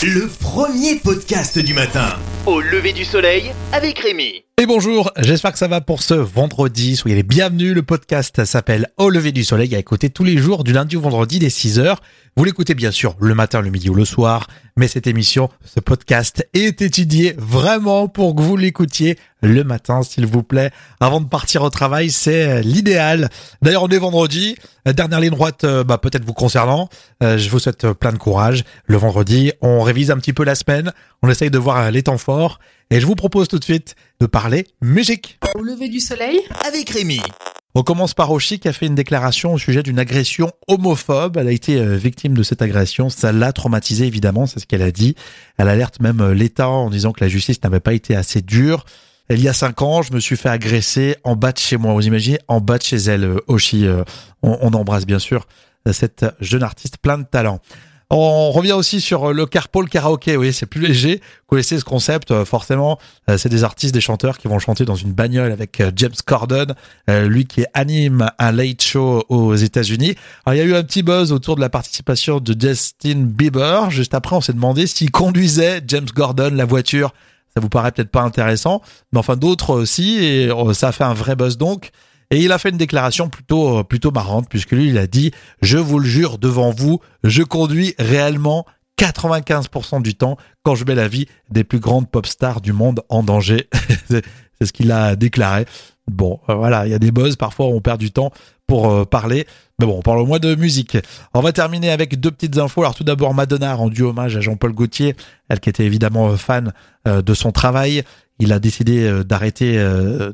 Le premier podcast du matin. Au lever du soleil avec Rémi. Et bonjour, j'espère que ça va pour ce vendredi. Soyez les bienvenus. Le podcast s'appelle Au lever du soleil à écouter tous les jours du lundi au vendredi dès 6h. Vous l'écoutez bien sûr le matin, le midi ou le soir, mais cette émission, ce podcast est étudié vraiment pour que vous l'écoutiez le matin, s'il vous plaît. Avant de partir au travail, c'est l'idéal. D'ailleurs, on est vendredi. Dernière ligne droite, euh, bah, peut-être vous concernant. Euh, je vous souhaite plein de courage. Le vendredi, on révise un petit peu la semaine. On essaye de voir les temps forts. Et je vous propose tout de suite de parler musique. Au lever du soleil Avec Rémi. On commence par Oshi qui a fait une déclaration au sujet d'une agression homophobe. Elle a été euh, victime de cette agression. Ça l'a traumatisée évidemment, c'est ce qu'elle a dit. Elle alerte même euh, l'État en disant que la justice n'avait pas été assez dure. Il y a cinq ans, je me suis fait agresser en bas de chez moi. Vous imaginez En bas de chez elle, euh, Oshi. On, on embrasse bien sûr cette jeune artiste plein de talent. On revient aussi sur le carpool karaoké. Oui, c'est plus léger. Vous connaissez ce concept, euh, forcément. Euh, c'est des artistes, des chanteurs qui vont chanter dans une bagnole avec euh, James Corden, lui qui anime un late show aux États-Unis. Alors, il y a eu un petit buzz autour de la participation de Justin Bieber. Juste après, on s'est demandé s'il conduisait James Gordon la voiture. Ça vous paraît peut-être pas intéressant, mais enfin d'autres aussi, et ça a fait un vrai buzz donc. Et il a fait une déclaration plutôt, euh, plutôt marrante, puisque lui, il a dit, je vous le jure devant vous, je conduis réellement 95% du temps quand je mets la vie des plus grandes pop stars du monde en danger. C'est ce qu'il a déclaré. Bon, euh, voilà, il y a des buzz, parfois on perd du temps pour euh, parler. Mais bon, parle moi de musique. On va terminer avec deux petites infos. Alors tout d'abord, Madonna a rendu hommage à Jean-Paul Gaultier, elle qui était évidemment fan de son travail il a décidé euh, d'arrêter euh,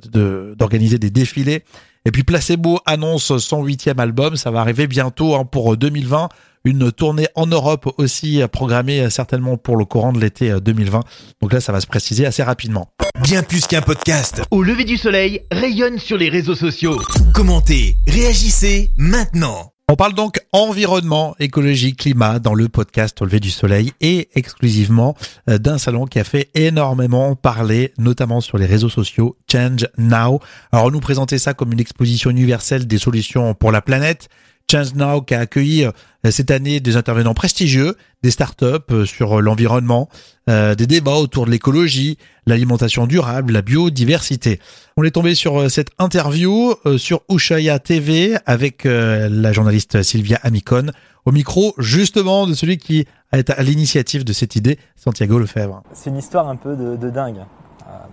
d'organiser des défilés. Et puis Placebo annonce son huitième album, ça va arriver bientôt hein, pour 2020. Une tournée en Europe aussi programmée euh, certainement pour le courant de l'été 2020. Donc là, ça va se préciser assez rapidement. Bien plus qu'un podcast. Au lever du soleil, rayonne sur les réseaux sociaux. Commentez, réagissez maintenant. On parle donc environnement, écologie, climat dans le podcast Au lever du soleil et exclusivement euh, d'un salon qui a fait énormément parler, notamment sur les réseaux sociaux, Change Now. Alors, on nous présentait ça comme une exposition universelle des solutions pour la planète. Change Now qui a accueilli euh, cette année des intervenants prestigieux, des startups euh, sur l'environnement, euh, des débats autour de l'écologie, l'alimentation durable, la biodiversité. On est tombé sur cette interview sur Ushaya TV avec la journaliste Sylvia Amicon au micro justement de celui qui est à l'initiative de cette idée, Santiago Lefebvre. C'est une histoire un peu de, de dingue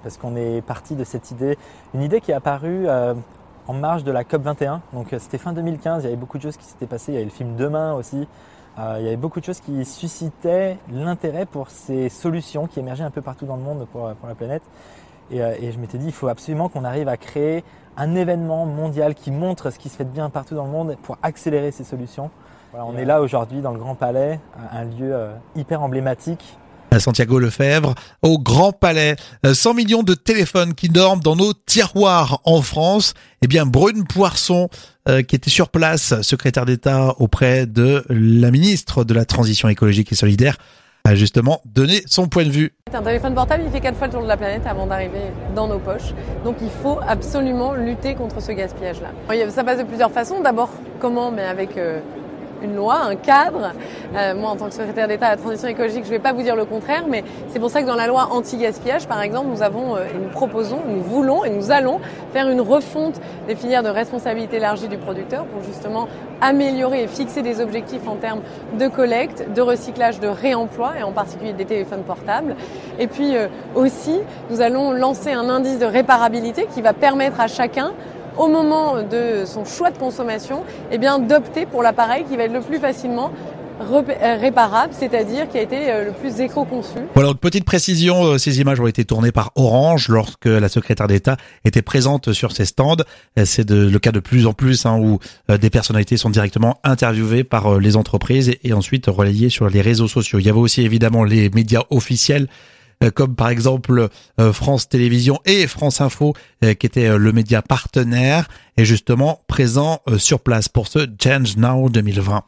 parce qu'on est parti de cette idée, une idée qui est apparue en marge de la COP 21. Donc euh, c'était fin 2015, il y avait beaucoup de choses qui s'étaient passées. Il y avait le film Demain aussi. Euh, il y avait beaucoup de choses qui suscitaient l'intérêt pour ces solutions qui émergeaient un peu partout dans le monde pour, la planète. Euh, et, je m'étais dit, il faut absolument qu'on arrive à créer un événement mondial qui montre ce qui se fait de bien partout dans le monde pour accélérer ces solutions. on est là aujourd'hui dans le Grand Palais, un lieu hyper emblématique Santiago Lefebvre, au Grand Palais. 100 euh, millions de téléphones qui dorment dans nos tiroirs en France. Eh bien, Brune Poisson, euh, qui était sur place, secrétaire d'État auprès de la ministre de la Transition écologique et solidaire, a justement donné son point de vue. Un téléphone portable, il fait quatre fois le tour de la planète avant d'arriver dans nos poches. Donc il faut absolument lutter contre ce gaspillage-là. Ça passe de plusieurs façons. D'abord, comment? Mais avec euh, une loi, un cadre. Euh, moi, en tant que secrétaire d'État à la transition écologique, je ne vais pas vous dire le contraire, mais c'est pour ça que dans la loi anti-gaspillage, par exemple, nous avons euh, et nous proposons, nous voulons et nous allons faire une refonte des filières de responsabilité élargie du producteur pour justement améliorer et fixer des objectifs en termes de collecte, de recyclage, de réemploi, et en particulier des téléphones portables. Et puis euh, aussi, nous allons lancer un indice de réparabilité qui va permettre à chacun au moment de son choix de consommation, eh bien d'opter pour l'appareil qui va être le plus facilement euh, réparable, c'est-à-dire qui a été euh, le plus éco-conçu. Voilà, donc petite précision, euh, ces images ont été tournées par Orange lorsque la secrétaire d'État était présente sur ces stands. C'est le cas de plus en plus hein, où des personnalités sont directement interviewées par les entreprises et ensuite relayées sur les réseaux sociaux. Il y avait aussi évidemment les médias officiels comme par exemple France Télévisions et France Info qui était le média partenaire, est justement présent sur place pour ce Change Now 2020.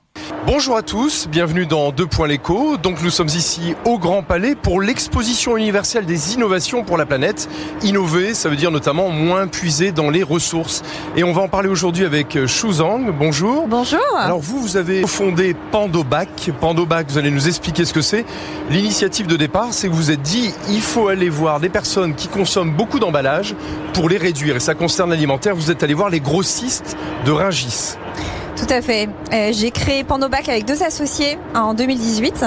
Bonjour à tous, bienvenue dans Deux Points l'écho. Donc nous sommes ici au Grand Palais pour l'exposition universelle des innovations pour la planète. Innover, ça veut dire notamment moins puiser dans les ressources. Et on va en parler aujourd'hui avec Shu Zhang. Bonjour. Bonjour. Alors vous, vous avez fondé Pandobac. Pandobac, vous allez nous expliquer ce que c'est. L'initiative de départ, c'est que vous vous êtes dit, il faut aller voir des personnes qui consomment beaucoup d'emballages pour les réduire. Et ça concerne l'alimentaire. Vous êtes allé voir les grossistes de Ringis. Tout à fait. Euh, j'ai créé Pandobac avec deux associés en 2018.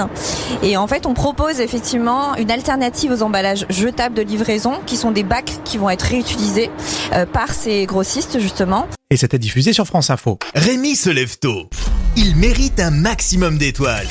Et en fait, on propose effectivement une alternative aux emballages jetables de livraison, qui sont des bacs qui vont être réutilisés euh, par ces grossistes, justement. Et c'était diffusé sur France Info. Rémi se lève tôt. Il mérite un maximum d'étoiles.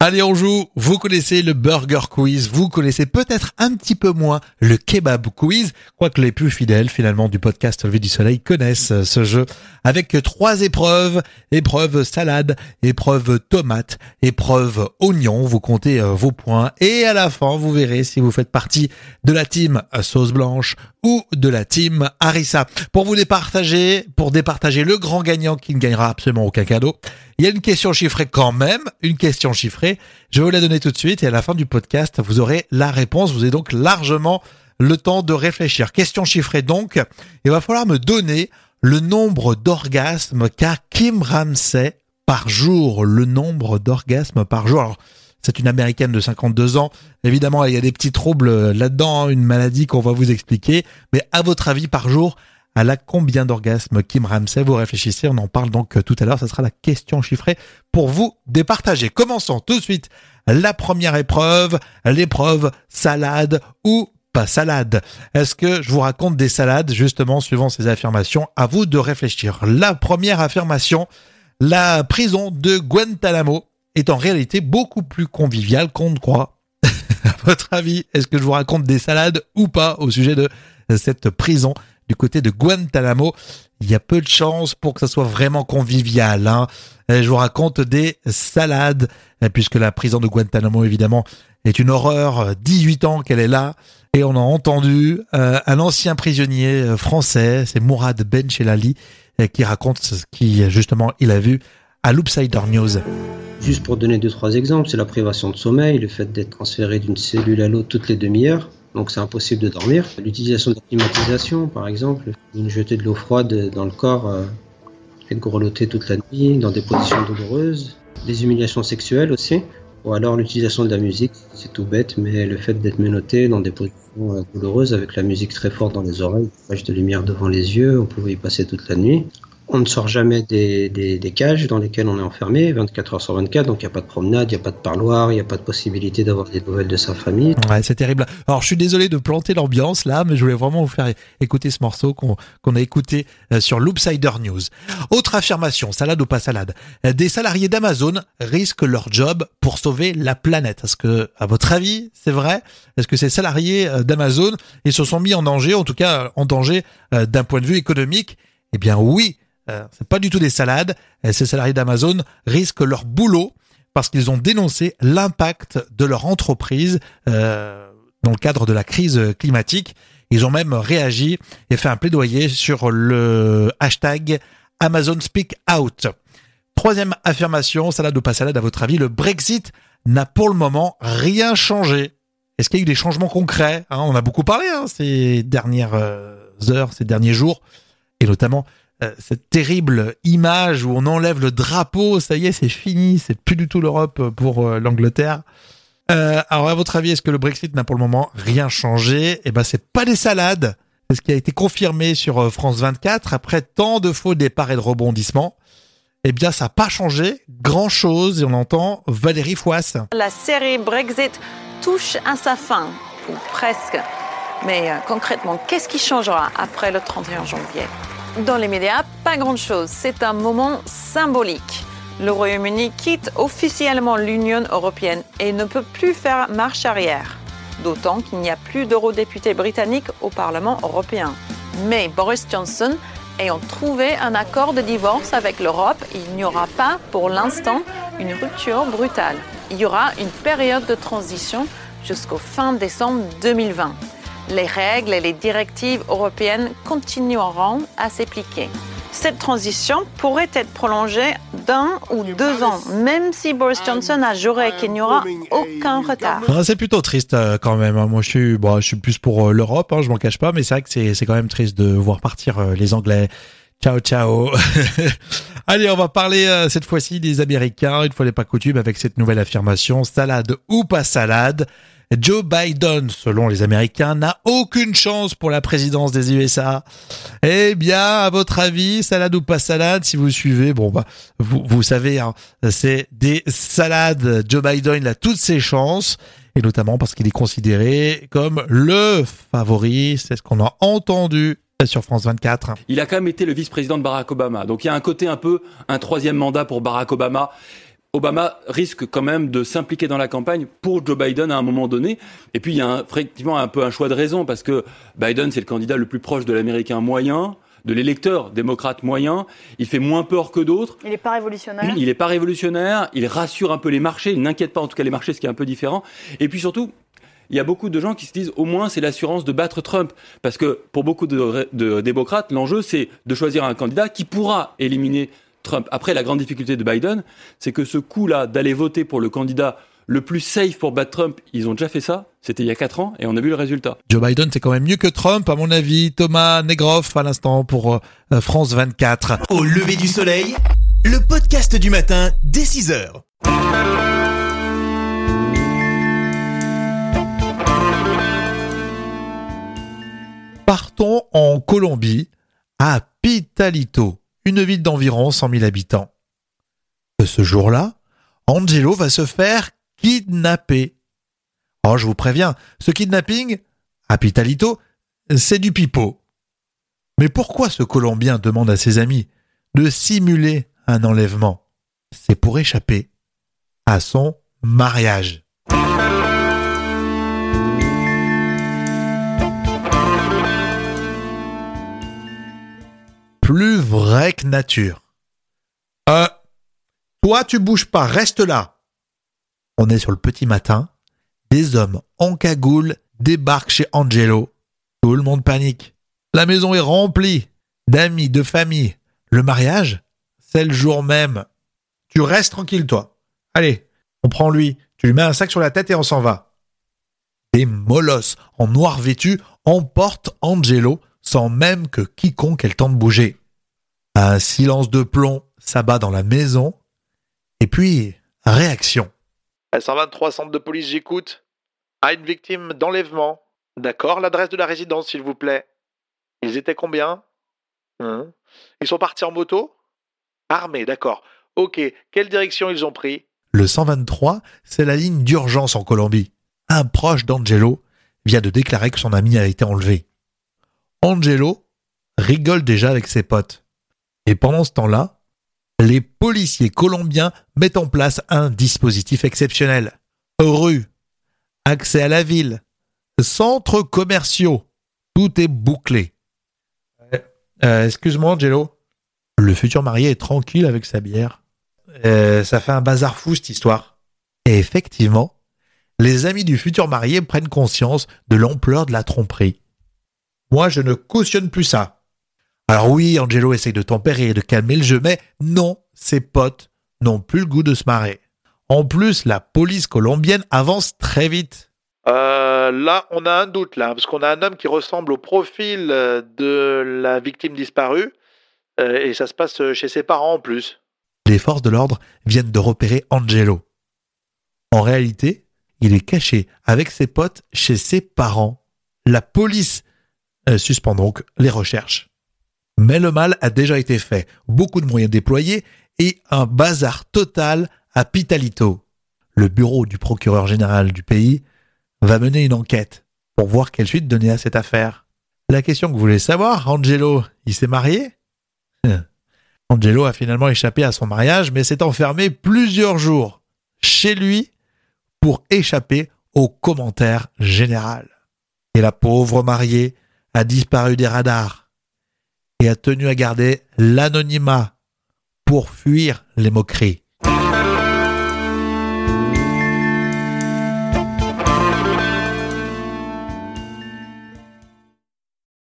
Allez, on joue. Vous connaissez le burger quiz. Vous connaissez peut-être un petit peu moins le kebab quiz. Quoique les plus fidèles, finalement, du podcast Levé du Soleil connaissent euh, ce jeu avec trois épreuves. Épreuve salade, épreuve tomate, épreuve oignon. Vous comptez euh, vos points et à la fin, vous verrez si vous faites partie de la team sauce blanche ou de la team Harissa. Pour vous départager, pour départager le grand gagnant qui ne gagnera absolument aucun cadeau, il y a une question chiffrée quand même, une question chiffrée. Je vais vous la donner tout de suite et à la fin du podcast, vous aurez la réponse. Vous avez donc largement le temps de réfléchir. Question chiffrée donc. Il va falloir me donner le nombre d'orgasmes qu'a Kim Ramsey par jour. Le nombre d'orgasmes par jour. Alors, c'est une américaine de 52 ans. Évidemment, il y a des petits troubles là-dedans, une maladie qu'on va vous expliquer. Mais à votre avis, par jour, à la combien d'orgasmes Kim Ramsey Vous réfléchissez, on en parle donc tout à l'heure. Ce sera la question chiffrée pour vous départager. Commençons tout de suite la première épreuve, l'épreuve salade ou pas salade. Est-ce que je vous raconte des salades justement suivant ces affirmations? À vous de réfléchir. La première affirmation, la prison de Guantanamo est en réalité beaucoup plus conviviale qu'on ne croit. à votre avis, est-ce que je vous raconte des salades ou pas au sujet de cette prison du côté de Guantanamo. Il y a peu de chances pour que ça soit vraiment convivial. Hein. Je vous raconte des salades, puisque la prison de Guantanamo, évidemment, est une horreur. 18 ans qu'elle est là. Et on a entendu euh, un ancien prisonnier euh, français, c'est Mourad Benchelali, euh, qui raconte ce qui, justement, il a vu à Loopsider News. Juste pour donner deux, trois exemples, c'est la privation de sommeil, le fait d'être transféré d'une cellule à l'autre toutes les demi-heures donc c'est impossible de dormir. L'utilisation de la climatisation, par exemple, une jetée de l'eau froide dans le corps euh, de grelotter toute la nuit dans des positions douloureuses, des humiliations sexuelles aussi, ou alors l'utilisation de la musique, c'est tout bête, mais le fait d'être menotté dans des positions euh, douloureuses avec la musique très forte dans les oreilles, flash de lumière devant les yeux, on pouvait y passer toute la nuit. On ne sort jamais des, des, des, cages dans lesquelles on est enfermé, 24 heures sur 24, donc il n'y a pas de promenade, il n'y a pas de parloir, il n'y a pas de possibilité d'avoir des nouvelles de sa famille. Ouais, c'est terrible. Alors je suis désolé de planter l'ambiance là, mais je voulais vraiment vous faire écouter ce morceau qu'on qu'on a écouté euh, sur Loopsider News. Autre affirmation, salade ou pas salade. Euh, des salariés d'Amazon risquent leur job pour sauver la planète. Est-ce que, à votre avis, c'est vrai? Est-ce que ces salariés euh, d'Amazon, ils se sont mis en danger, en tout cas en danger d'un point de vue économique? Eh bien oui, c'est pas du tout des salades. Euh, ces salariés d'Amazon risquent leur boulot parce qu'ils ont dénoncé l'impact de leur entreprise euh, dans le cadre de la crise climatique. Ils ont même réagi et fait un plaidoyer sur le hashtag Amazon Speak Out. Troisième affirmation, salade ou pas salade, à votre avis, le Brexit n'a pour le moment rien changé. Est-ce qu'il y a eu des changements concrets hein? On a beaucoup parlé hein, ces dernières heures, ces derniers jours, et notamment euh, cette terrible image où on enlève le drapeau, ça y est, c'est fini, c'est plus du tout l'Europe pour euh, l'Angleterre. Euh, alors à votre avis, est-ce que le Brexit n'a pour le moment rien changé? Eh ben c'est pas des salades. C'est ce qui a été confirmé sur euh, France 24 après tant de faux départs et de rebondissements. Eh bien, ça n'a pas changé grand-chose et on entend Valérie Fouas. La série Brexit touche à sa fin, ou presque. Mais concrètement, qu'est-ce qui changera après le 31 janvier? Dans les médias, pas grand-chose. C'est un moment symbolique. Le Royaume-Uni quitte officiellement l'Union européenne et ne peut plus faire marche arrière. D'autant qu'il n'y a plus d'eurodéputés britanniques au Parlement européen. Mais Boris Johnson ayant trouvé un accord de divorce avec l'Europe, il n'y aura pas pour l'instant une rupture brutale. Il y aura une période de transition jusqu'au fin décembre 2020. Les règles et les directives européennes continueront à s'appliquer. Cette transition pourrait être prolongée d'un ou deux ans, même si Boris Johnson a juré qu'il n'y aura aucun retard. Ah, c'est plutôt triste euh, quand même. hein. Moi, je suis, bon, je suis plus pour euh, l'Europe, hein, je m'en cache pas, mais c'est vrai que c'est, quand même triste de voir partir euh, les Anglais. Ciao, ciao. Allez, on va parler cette fois-ci des Américains, une fois n'est pas coutume, avec cette nouvelle affirmation, salade ou pas salade. Joe Biden, selon les Américains, n'a aucune chance pour la présidence des USA. Eh bien, à votre avis, salade ou pas salade, si vous suivez, bon bah, vous, vous savez, hein, c'est des salades. Joe Biden il a toutes ses chances, et notamment parce qu'il est considéré comme le favori. C'est ce qu'on a entendu sur France 24. Il a quand même été le vice-président de Barack Obama. Donc il y a un côté un peu un troisième mandat pour Barack Obama. Obama risque quand même de s'impliquer dans la campagne pour Joe Biden à un moment donné. Et puis il y a un- effectivement un peu un choix de raison parce que Biden c'est le candidat le plus proche de l'américain moyen, de l'électeur démocrate moyen. Il fait moins peur que d'autres. Il n'est pas révolutionnaire. Il n'est pas révolutionnaire, il rassure un peu les marchés, il n'inquiète pas en tout cas les marchés, ce qui est un peu différent. Et puis surtout, il y a beaucoup de gens qui se disent au moins c'est l'assurance de battre Trump. Parce que pour beaucoup de, de démocrates, l'enjeu c'est de choisir un candidat qui pourra éliminer Trump. Après, la grande difficulté de Biden, c'est que ce coup-là d'aller voter pour le candidat le plus safe pour battre Trump, ils ont déjà fait ça. C'était il y a 4 ans et on a vu le résultat. Joe Biden, c'est quand même mieux que Trump, à mon avis. Thomas Negroff, à l'instant, pour euh, France 24. Au lever du soleil, le podcast du matin dès 6 heures. Partons en Colombie, à Pitalito, une ville d'environ 100 000 habitants. Ce jour-là, Angelo va se faire kidnapper. Oh, je vous préviens, ce kidnapping, à Pitalito, c'est du pipeau. Mais pourquoi ce Colombien demande à ses amis de simuler un enlèvement? C'est pour échapper à son mariage. Plus vrai que nature. Toi tu bouges pas, reste là. On est sur le petit matin. Des hommes en cagoule débarquent chez Angelo. Tout le monde panique. La maison est remplie d'amis, de famille. Le mariage, c'est le jour même. Tu restes tranquille, toi. Allez, on prend lui. Tu lui mets un sac sur la tête et on s'en va. Des molosses en noir vêtu emportent Angelo sans même que quiconque ait le temps de bouger. Un silence de plomb s'abat dans la maison. Et puis, réaction. 123 centre de police, j'écoute. À une victime d'enlèvement. D'accord, l'adresse de la résidence, s'il vous plaît. Ils étaient combien? Hein? Ils sont partis en moto? Armés, d'accord. Ok, quelle direction ils ont pris? Le 123, c'est la ligne d'urgence en Colombie. Un proche d'Angelo vient de déclarer que son ami a été enlevé. Angelo rigole déjà avec ses potes. Et pendant ce temps-là, les policiers colombiens mettent en place un dispositif exceptionnel. Rue, accès à la ville, centres commerciaux, tout est bouclé. Euh, Excuse-moi, Angelo. Le futur marié est tranquille avec sa bière. Euh, ça fait un bazar fou cette histoire. Et effectivement, les amis du futur marié prennent conscience de l'ampleur de la tromperie. Moi, je ne cautionne plus ça. Alors oui, Angelo essaye de tempérer et de calmer le jeu, mais non, ses potes n'ont plus le goût de se marrer. En plus, la police colombienne avance très vite. Euh, là, on a un doute, là, parce qu'on a un homme qui ressemble au profil euh, de la victime disparue, euh, et ça se passe chez ses parents en plus. Les forces de l'ordre viennent de repérer Angelo. En réalité, il est caché avec ses potes chez ses parents. La police suspend donc les recherches. Mais le mal a déjà été fait, beaucoup de moyens déployés et un bazar total à Pitalito. Le bureau du procureur général du pays va mener une enquête pour voir quelle suite donner à cette affaire. La question que vous voulez savoir, Angelo, il s'est marié? Angelo a finalement échappé à son mariage, mais s'est enfermé plusieurs jours chez lui pour échapper aux commentaires généraux. Et la pauvre mariée a disparu des radars et a tenu à garder l'anonymat pour fuir les moqueries.